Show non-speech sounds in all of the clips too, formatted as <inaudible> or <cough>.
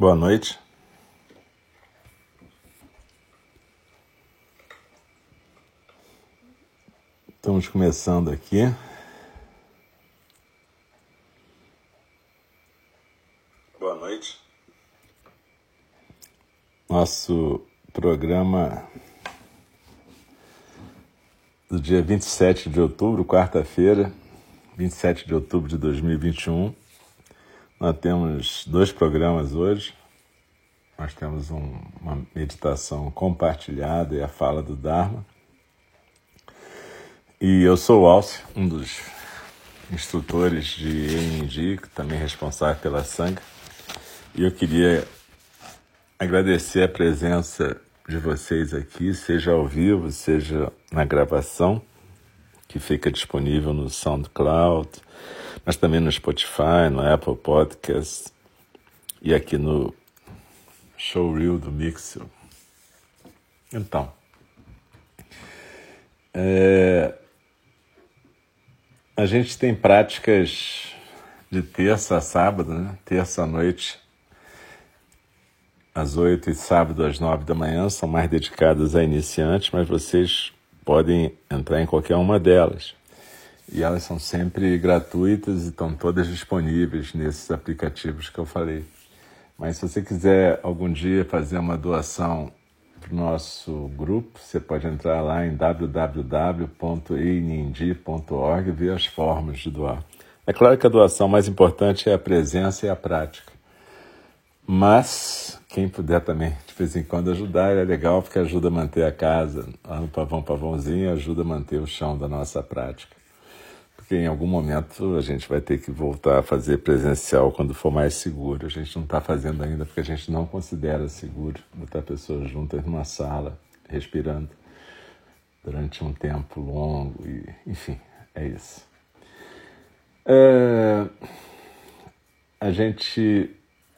Boa noite. Estamos começando aqui. Boa noite. Nosso programa do dia 27 de outubro, quarta-feira, 27 de outubro de 2021. Nós temos dois programas hoje. Nós temos um, uma meditação compartilhada e a fala do Dharma. E eu sou o Alcio, um dos instrutores de ENG, também responsável pela Sangha. E eu queria agradecer a presença de vocês aqui, seja ao vivo, seja na gravação, que fica disponível no SoundCloud, mas também no Spotify, no Apple Podcast e aqui no Showreel do Mixel. Então, é, a gente tem práticas de terça a sábado, né? Terça à noite às oito e sábado às nove da manhã são mais dedicadas a iniciantes, mas vocês podem entrar em qualquer uma delas. E elas são sempre gratuitas e estão todas disponíveis nesses aplicativos que eu falei. Mas se você quiser algum dia fazer uma doação para o nosso grupo, você pode entrar lá em www.einindi.org e ver as formas de doar. É claro que a doação mais importante é a presença e a prática. Mas quem puder também, de vez em quando, ajudar é legal porque ajuda a manter a casa lá no Pavão Pavãozinho, ajuda a manter o chão da nossa prática porque em algum momento a gente vai ter que voltar a fazer presencial quando for mais seguro. A gente não está fazendo ainda porque a gente não considera seguro botar pessoas juntas numa sala, respirando durante um tempo longo e, enfim, é isso. É, a gente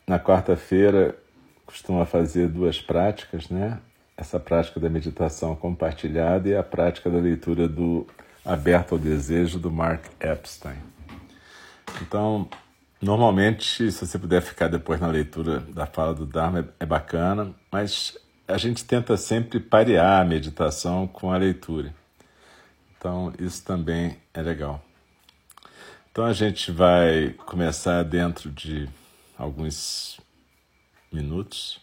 na quarta-feira costuma fazer duas práticas, né? Essa prática da meditação compartilhada e a prática da leitura do Aberto ao Desejo, do Mark Epstein. Então, normalmente, se você puder ficar depois na leitura da fala do Dharma, é bacana, mas a gente tenta sempre parear a meditação com a leitura. Então, isso também é legal. Então, a gente vai começar dentro de alguns minutos.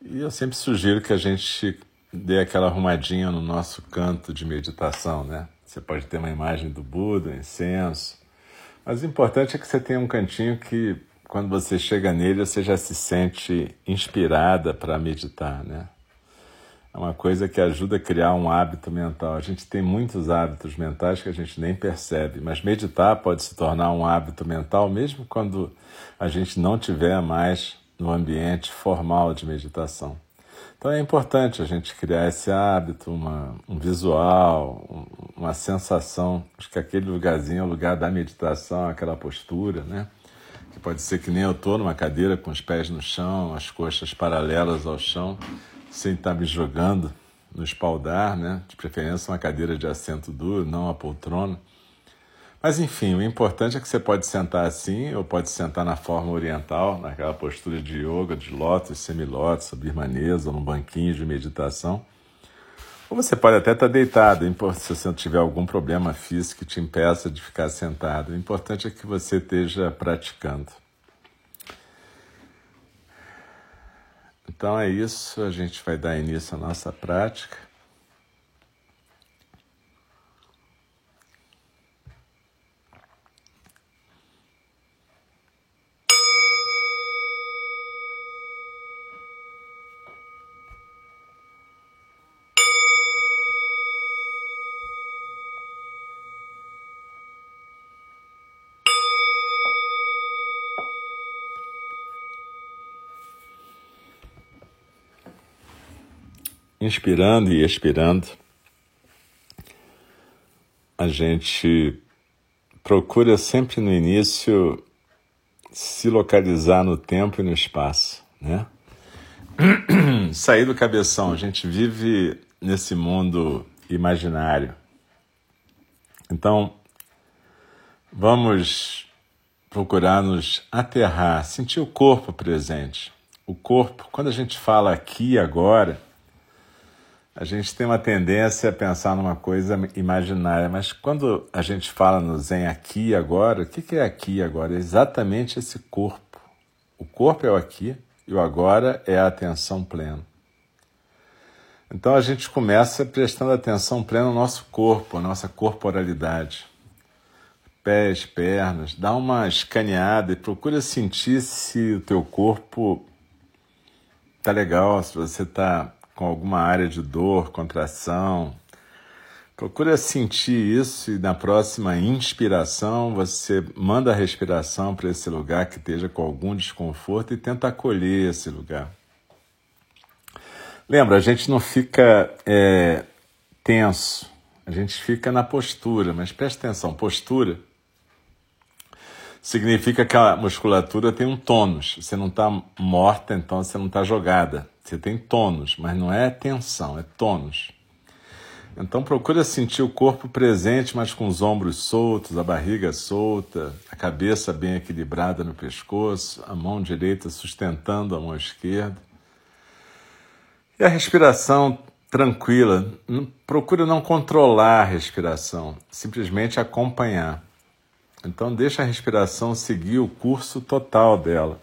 E eu sempre sugiro que a gente dê aquela arrumadinha no nosso canto de meditação, né? Você pode ter uma imagem do Buda, incenso, mas o importante é que você tenha um cantinho que, quando você chega nele, você já se sente inspirada para meditar, né? É uma coisa que ajuda a criar um hábito mental. A gente tem muitos hábitos mentais que a gente nem percebe, mas meditar pode se tornar um hábito mental mesmo quando a gente não tiver mais no ambiente formal de meditação. Então é importante a gente criar esse hábito, uma, um visual, um, uma sensação de que aquele lugarzinho é o lugar da meditação, aquela postura, né? Que pode ser que nem eu estou numa cadeira com os pés no chão, as coxas paralelas ao chão, sem estar me jogando no espaldar, né? De preferência uma cadeira de assento duro, não a poltrona. Mas enfim, o importante é que você pode sentar assim, ou pode sentar na forma oriental, naquela postura de yoga, de lótus, semilótus, birmanesa, ou num banquinho de meditação. Ou você pode até estar deitado, se você tiver algum problema físico que te impeça de ficar sentado. O importante é que você esteja praticando. Então é isso, a gente vai dar início à nossa prática. Inspirando e expirando, a gente procura sempre no início se localizar no tempo e no espaço, né? <clears throat> Sair do cabeção, a gente vive nesse mundo imaginário. Então, vamos procurar nos aterrar, sentir o corpo presente. O corpo, quando a gente fala aqui agora, a gente tem uma tendência a pensar numa coisa imaginária, mas quando a gente fala no Zen aqui e agora, o que é aqui e agora? É exatamente esse corpo. O corpo é o aqui e o agora é a atenção plena. Então a gente começa prestando atenção plena no nosso corpo, a nossa corporalidade. Pés, pernas, dá uma escaneada e procura sentir se o teu corpo tá legal, se você tá com alguma área de dor, contração. Procura sentir isso e na próxima inspiração você manda a respiração para esse lugar que esteja com algum desconforto e tenta acolher esse lugar. Lembra, a gente não fica é, tenso, a gente fica na postura, mas preste atenção: postura significa que a musculatura tem um tônus. Você não está morta, então você não está jogada. Você tem tônus, mas não é tensão, é tônus. Então procura sentir o corpo presente, mas com os ombros soltos, a barriga solta, a cabeça bem equilibrada no pescoço, a mão direita sustentando a mão esquerda. E a respiração tranquila. Procura não controlar a respiração, simplesmente acompanhar. Então deixa a respiração seguir o curso total dela,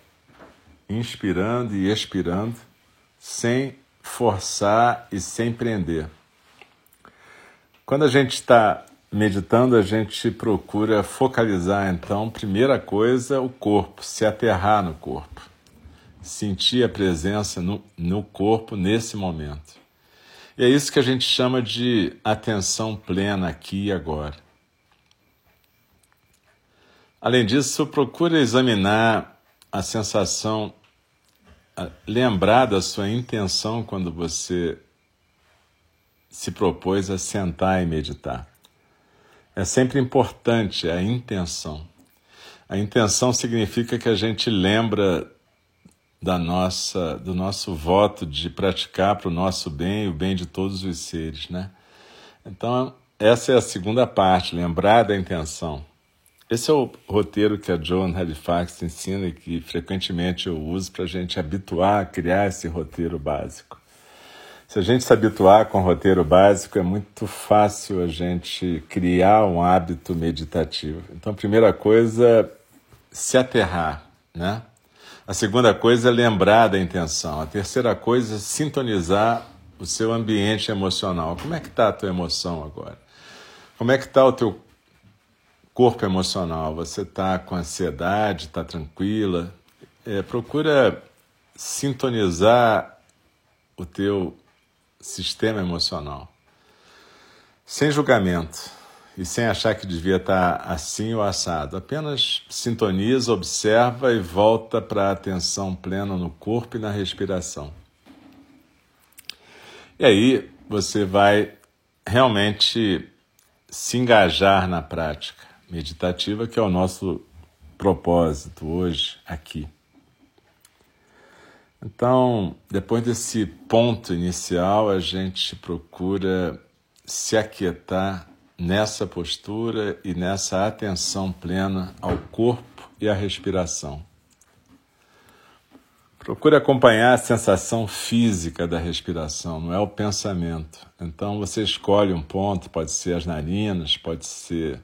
inspirando e expirando, sem forçar e sem prender. Quando a gente está meditando, a gente procura focalizar, então, primeira coisa, o corpo, se aterrar no corpo, sentir a presença no, no corpo nesse momento. E é isso que a gente chama de atenção plena aqui e agora. Além disso, procure examinar a sensação, lembrar da sua intenção quando você se propôs a sentar e meditar. É sempre importante a intenção. A intenção significa que a gente lembra da nossa, do nosso voto de praticar para o nosso bem e o bem de todos os seres, né? Então, essa é a segunda parte, lembrar da intenção. Esse é o roteiro que a Joan Halifax ensina e que frequentemente eu uso para a gente habituar a criar esse roteiro básico. Se a gente se habituar com o roteiro básico, é muito fácil a gente criar um hábito meditativo. Então, a primeira coisa, se aterrar, né? A segunda coisa é lembrar da intenção. A terceira coisa é sintonizar o seu ambiente emocional. Como é que está a tua emoção agora? Como é que está o teu corpo emocional. Você está com ansiedade, está tranquila. É, procura sintonizar o teu sistema emocional sem julgamento e sem achar que devia estar tá assim ou assado. Apenas sintoniza, observa e volta para a atenção plena no corpo e na respiração. E aí você vai realmente se engajar na prática meditativa, que é o nosso propósito hoje aqui. Então, depois desse ponto inicial, a gente procura se aquietar nessa postura e nessa atenção plena ao corpo e à respiração. Procure acompanhar a sensação física da respiração, não é o pensamento. Então você escolhe um ponto, pode ser as narinas, pode ser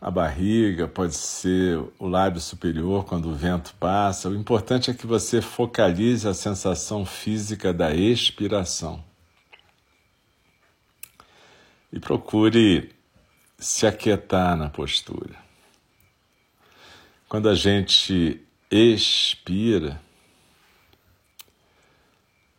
a barriga, pode ser o lábio superior quando o vento passa. O importante é que você focalize a sensação física da expiração. E procure se aquietar na postura. Quando a gente expira,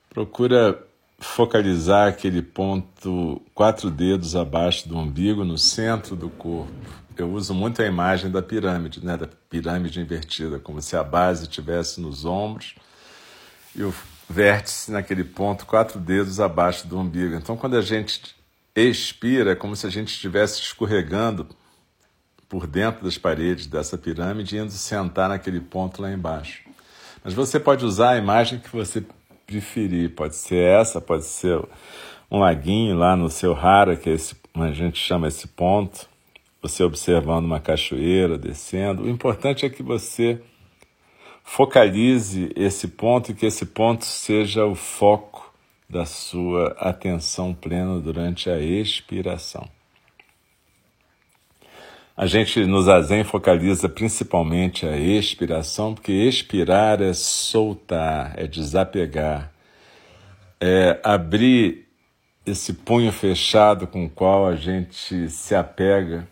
procura focalizar aquele ponto quatro dedos abaixo do umbigo no centro do corpo eu uso muito a imagem da pirâmide, né, da pirâmide invertida, como se a base estivesse nos ombros e o vértice naquele ponto, quatro dedos abaixo do umbigo. Então, quando a gente expira, é como se a gente estivesse escorregando por dentro das paredes dessa pirâmide e indo sentar naquele ponto lá embaixo. Mas você pode usar a imagem que você preferir. Pode ser essa, pode ser um laguinho lá no seu rara, que é esse, a gente chama esse ponto você observando uma cachoeira descendo. O importante é que você focalize esse ponto e que esse ponto seja o foco da sua atenção plena durante a expiração. A gente no zazen focaliza principalmente a expiração, porque expirar é soltar, é desapegar, é abrir esse punho fechado com o qual a gente se apega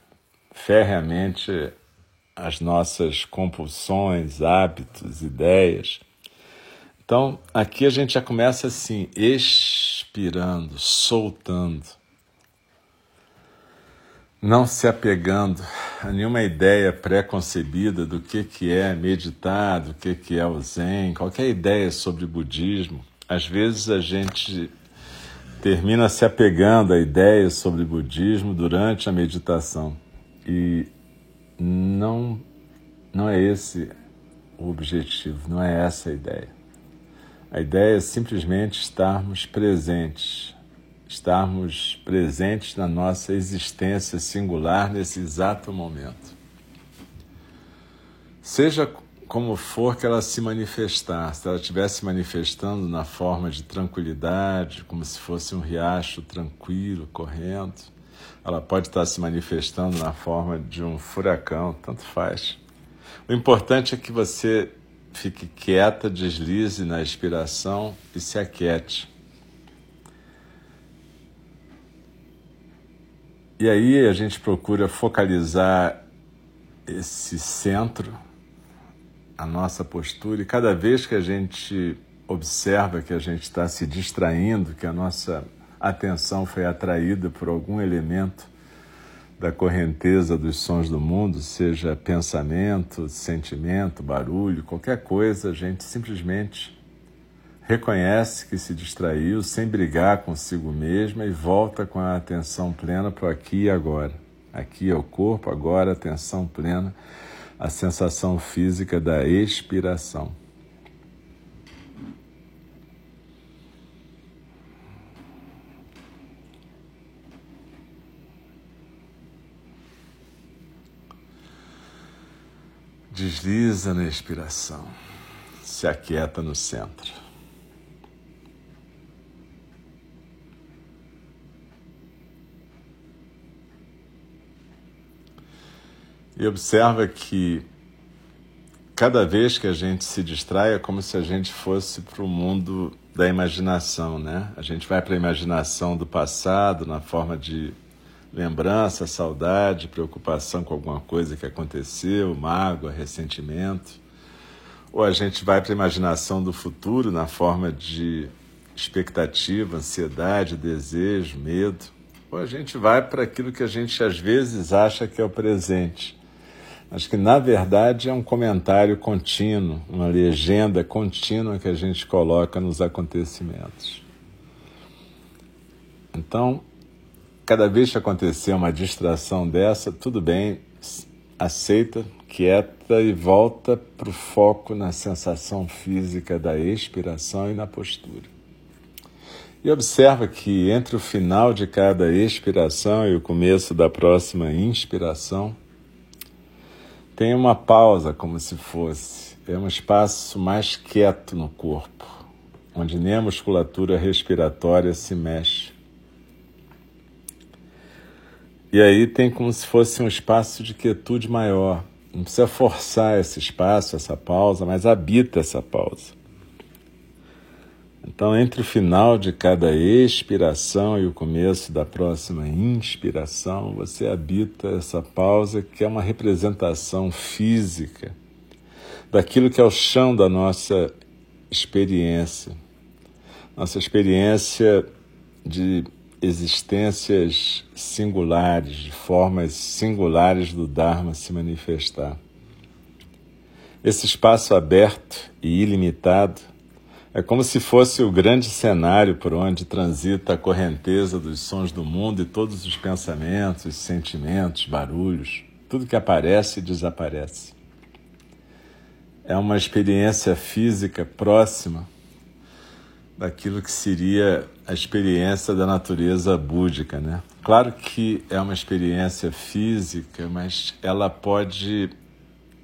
ferreamente às nossas compulsões, hábitos, ideias. Então, aqui a gente já começa assim, expirando, soltando, não se apegando a nenhuma ideia pré-concebida do que, que é meditar, do que, que é o Zen, qualquer ideia sobre budismo. Às vezes a gente termina se apegando a ideias sobre budismo durante a meditação. E não, não é esse o objetivo, não é essa a ideia. A ideia é simplesmente estarmos presentes, estarmos presentes na nossa existência singular nesse exato momento. Seja como for que ela se manifestar, se ela estivesse manifestando na forma de tranquilidade, como se fosse um riacho tranquilo correndo, ela pode estar se manifestando na forma de um furacão, tanto faz. O importante é que você fique quieta, deslize na expiração e se aquiete. E aí a gente procura focalizar esse centro a nossa postura e cada vez que a gente observa que a gente está se distraindo, que a nossa atenção foi atraída por algum elemento da correnteza dos sons do mundo, seja pensamento, sentimento, barulho, qualquer coisa, a gente simplesmente reconhece que se distraiu sem brigar consigo mesma e volta com a atenção plena para o aqui e agora. Aqui é o corpo, agora atenção plena a sensação física da expiração. Desliza na expiração, se aquieta no centro. E observa que cada vez que a gente se distrai é como se a gente fosse para o mundo da imaginação, né? A gente vai para a imaginação do passado na forma de lembrança, saudade, preocupação com alguma coisa que aconteceu, mágoa, ressentimento. Ou a gente vai para a imaginação do futuro na forma de expectativa, ansiedade, desejo, medo. Ou a gente vai para aquilo que a gente às vezes acha que é o presente mas que na verdade é um comentário contínuo, uma legenda contínua que a gente coloca nos acontecimentos. Então, cada vez que acontecer uma distração dessa, tudo bem, aceita, quieta e volta para o foco na sensação física da expiração e na postura. E observa que entre o final de cada expiração e o começo da próxima inspiração, tem uma pausa, como se fosse. É um espaço mais quieto no corpo, onde nem a musculatura respiratória se mexe. E aí tem como se fosse um espaço de quietude maior. Não precisa forçar esse espaço, essa pausa, mas habita essa pausa. Então, entre o final de cada expiração e o começo da próxima inspiração, você habita essa pausa que é uma representação física daquilo que é o chão da nossa experiência. Nossa experiência de existências singulares, de formas singulares do Dharma se manifestar. Esse espaço aberto e ilimitado é como se fosse o grande cenário por onde transita a correnteza dos sons do mundo e todos os pensamentos, sentimentos, barulhos, tudo que aparece e desaparece. É uma experiência física próxima daquilo que seria a experiência da natureza búdica, né? Claro que é uma experiência física, mas ela pode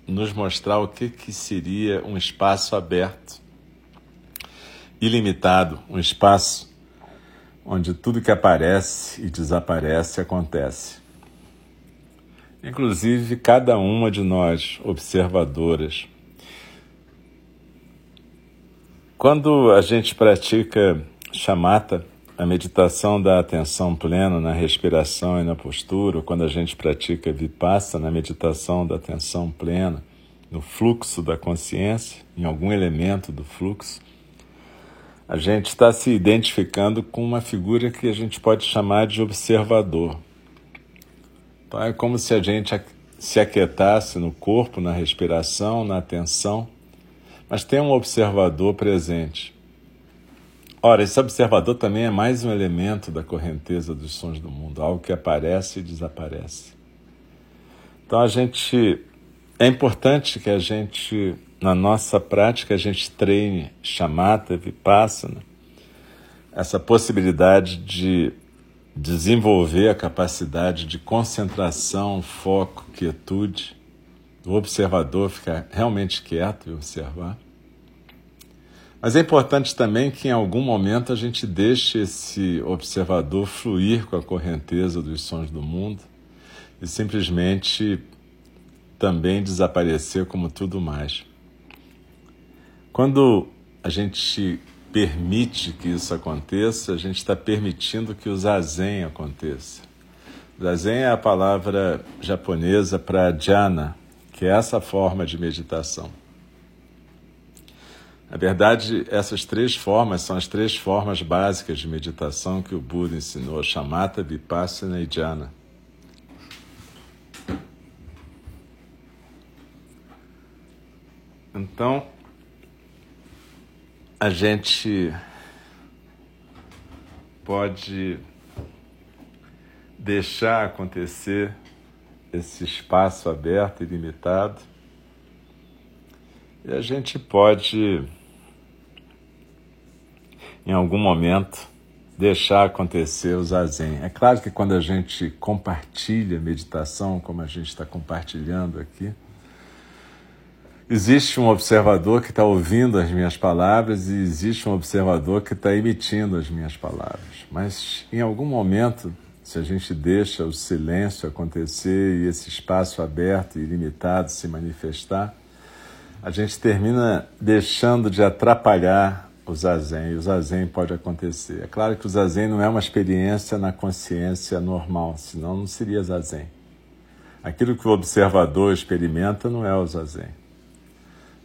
nos mostrar o que, que seria um espaço aberto, ilimitado, um espaço onde tudo que aparece e desaparece acontece. Inclusive, cada uma de nós, observadoras, Quando a gente pratica chamata, a meditação da atenção plena na respiração e na postura, quando a gente pratica vipassana, na meditação da atenção plena no fluxo da consciência, em algum elemento do fluxo, a gente está se identificando com uma figura que a gente pode chamar de observador. Então é como se a gente se aquietasse no corpo, na respiração, na atenção mas tem um observador presente. Ora, esse observador também é mais um elemento da correnteza dos sons do mundo, algo que aparece e desaparece. Então a gente é importante que a gente na nossa prática a gente treine chamata, vipassana, essa possibilidade de desenvolver a capacidade de concentração, foco, quietude, o observador ficar realmente quieto e observar. Mas é importante também que em algum momento a gente deixe esse observador fluir com a correnteza dos sons do mundo e simplesmente também desaparecer como tudo mais. Quando a gente permite que isso aconteça, a gente está permitindo que o zazen aconteça. Zazen é a palavra japonesa para jhana, que é essa forma de meditação. Na verdade, essas três formas são as três formas básicas de meditação que o Buda ensinou: Shamatha, Vipassana e Jhana. Então, a gente pode deixar acontecer esse espaço aberto e limitado, e a gente pode em algum momento, deixar acontecer o zazen. É claro que quando a gente compartilha meditação, como a gente está compartilhando aqui, existe um observador que está ouvindo as minhas palavras e existe um observador que está emitindo as minhas palavras. Mas em algum momento, se a gente deixa o silêncio acontecer e esse espaço aberto e ilimitado se manifestar, a gente termina deixando de atrapalhar o zazen, e o zazen pode acontecer. É claro que o zazen não é uma experiência na consciência normal, senão não seria zazen. Aquilo que o observador experimenta não é o zazen.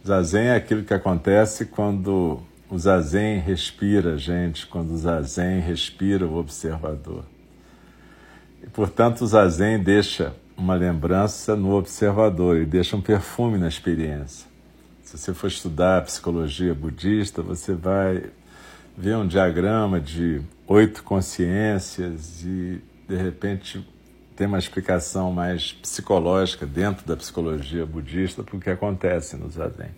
Zazen é aquilo que acontece quando o zazen respira a gente, quando o zazen respira o observador. E, portanto, o zazen deixa uma lembrança no observador e deixa um perfume na experiência. Se você for estudar psicologia budista, você vai ver um diagrama de oito consciências e, de repente, tem uma explicação mais psicológica dentro da psicologia budista para o que acontece no Zazen.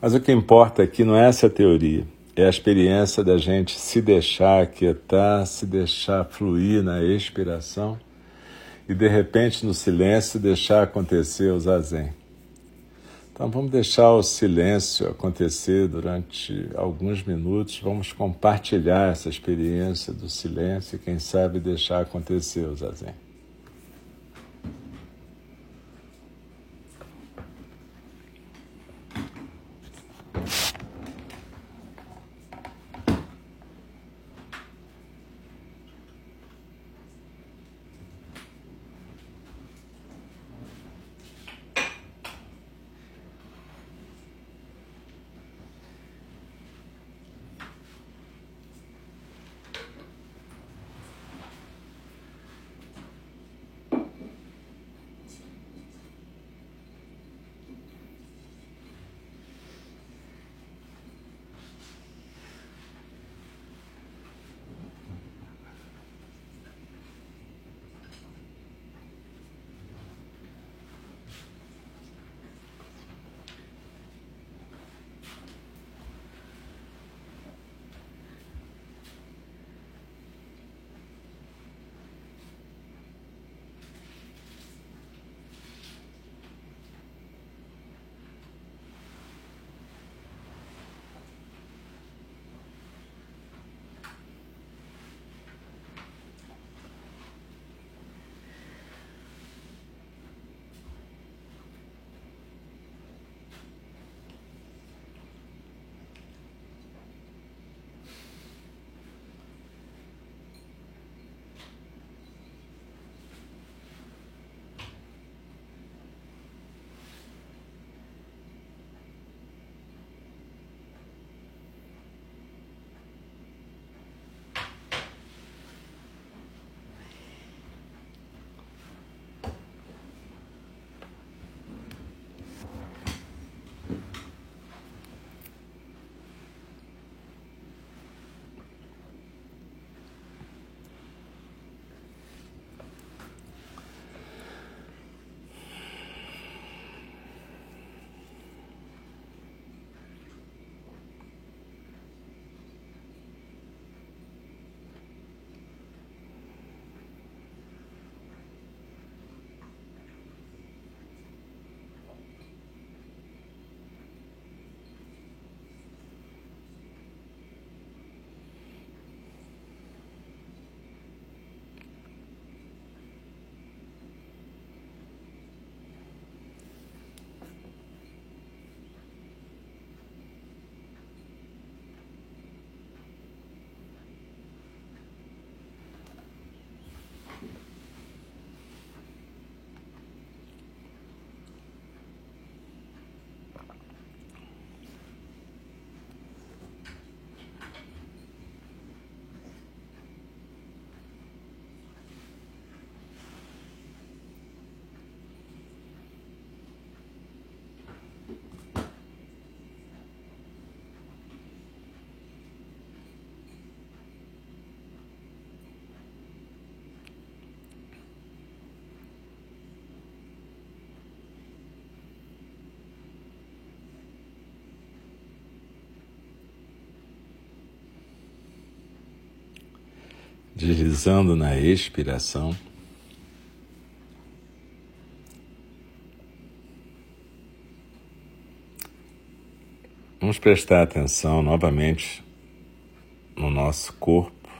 Mas o que importa aqui não é essa teoria, é a experiência da gente se deixar aquietar, se deixar fluir na expiração e, de repente, no silêncio, deixar acontecer o Zazen. Então vamos deixar o silêncio acontecer durante alguns minutos, vamos compartilhar essa experiência do silêncio e quem sabe deixar acontecer o zazen. Deslizando na expiração. Vamos prestar atenção novamente no nosso corpo,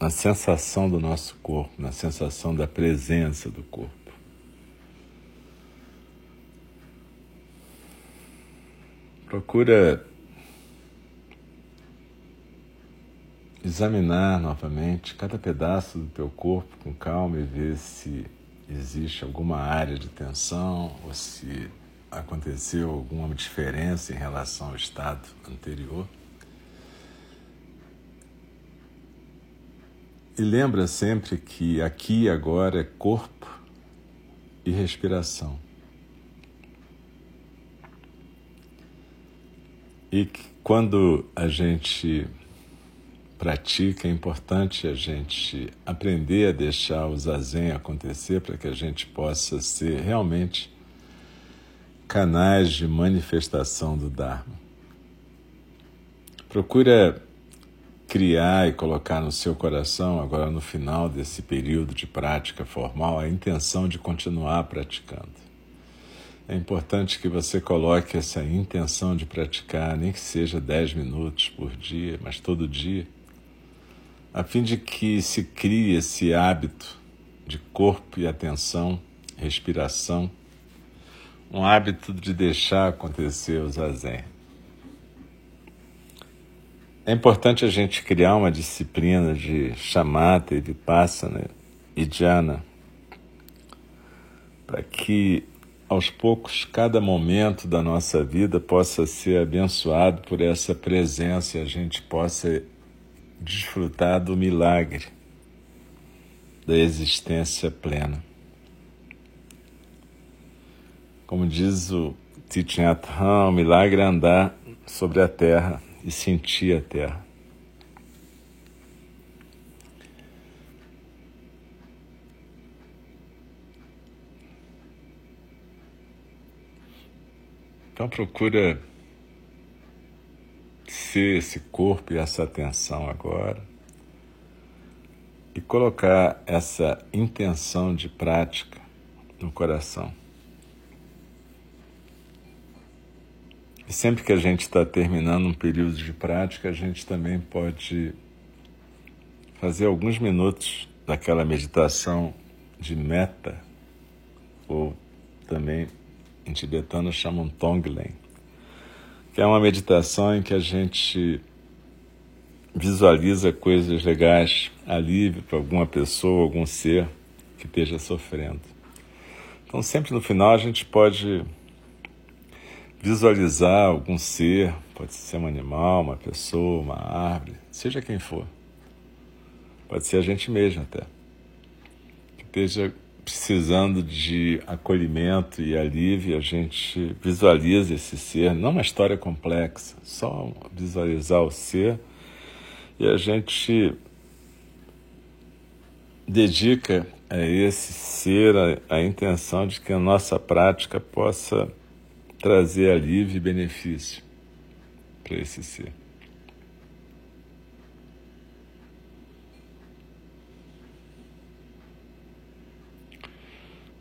na sensação do nosso corpo, na sensação da presença do corpo. Procura examinar novamente cada pedaço do teu corpo com calma e ver se existe alguma área de tensão ou se aconteceu alguma diferença em relação ao estado anterior. E lembra sempre que aqui e agora é corpo e respiração. E que quando a gente pratica, é importante a gente aprender a deixar o zazen acontecer para que a gente possa ser realmente canais de manifestação do Dharma. Procura criar e colocar no seu coração, agora no final desse período de prática formal, a intenção de continuar praticando. É importante que você coloque essa intenção de praticar, nem que seja 10 minutos por dia, mas todo dia, a fim de que se crie esse hábito de corpo e atenção, respiração, um hábito de deixar acontecer o zazen. É importante a gente criar uma disciplina de chamata e vipassana e jhana para que aos poucos cada momento da nossa vida possa ser abençoado por essa presença e a gente possa desfrutar do milagre da existência plena. Como diz o Thich Nhat o milagre é andar sobre a terra e sentir a terra. Então procura ser esse corpo e essa atenção agora e colocar essa intenção de prática no coração. E sempre que a gente está terminando um período de prática, a gente também pode fazer alguns minutos daquela meditação de meta, ou também em tibetano chamam Tonglen, que é uma meditação em que a gente visualiza coisas legais, alívio para alguma pessoa, algum ser que esteja sofrendo. Então, sempre no final, a gente pode visualizar algum ser, pode ser um animal, uma pessoa, uma árvore, seja quem for. Pode ser a gente mesmo até. Que esteja precisando de acolhimento e alívio, a gente visualiza esse ser, não uma história complexa, só visualizar o ser e a gente dedica a esse ser a, a intenção de que a nossa prática possa trazer alívio e benefício para esse ser.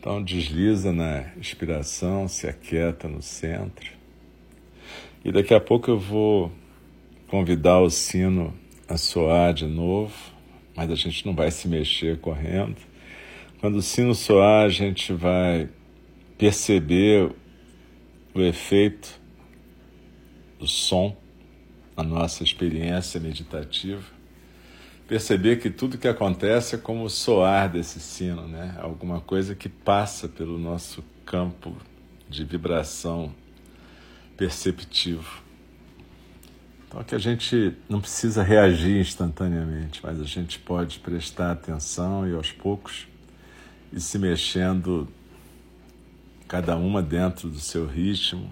Então desliza na inspiração, se aquieta no centro. E daqui a pouco eu vou convidar o sino a soar de novo, mas a gente não vai se mexer correndo. Quando o sino soar, a gente vai perceber o efeito do som na nossa experiência meditativa. Perceber que tudo que acontece é como o soar desse sino, né? Alguma coisa que passa pelo nosso campo de vibração perceptivo. Então, que a gente não precisa reagir instantaneamente, mas a gente pode prestar atenção e aos poucos ir se mexendo cada uma dentro do seu ritmo,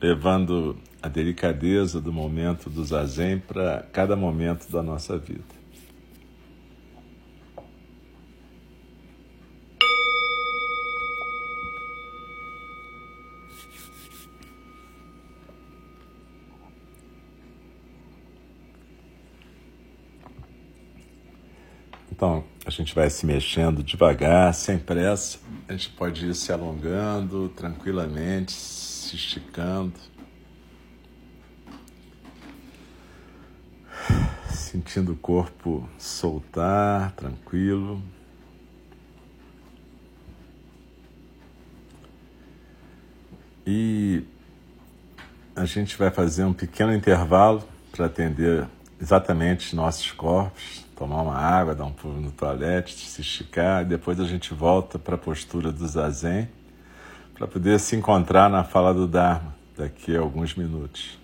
levando a delicadeza do momento do zazen para cada momento da nossa vida. Então, a gente vai se mexendo devagar, sem pressa. A gente pode ir se alongando tranquilamente, se esticando. Sentindo o corpo soltar, tranquilo. E a gente vai fazer um pequeno intervalo para atender exatamente nossos corpos, tomar uma água, dar um pulo no toalete, se esticar, e depois a gente volta para a postura do zazen para poder se encontrar na fala do Dharma daqui a alguns minutos.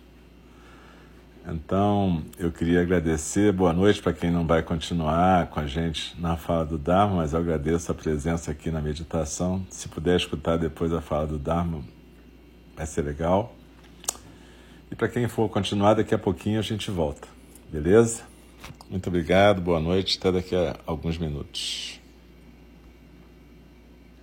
Então, eu queria agradecer, boa noite para quem não vai continuar com a gente na fala do Dharma, mas eu agradeço a presença aqui na meditação. Se puder escutar depois a fala do Dharma, vai ser legal. E para quem for continuar, daqui a pouquinho a gente volta. Beleza? Muito obrigado, boa noite, até daqui a alguns minutos.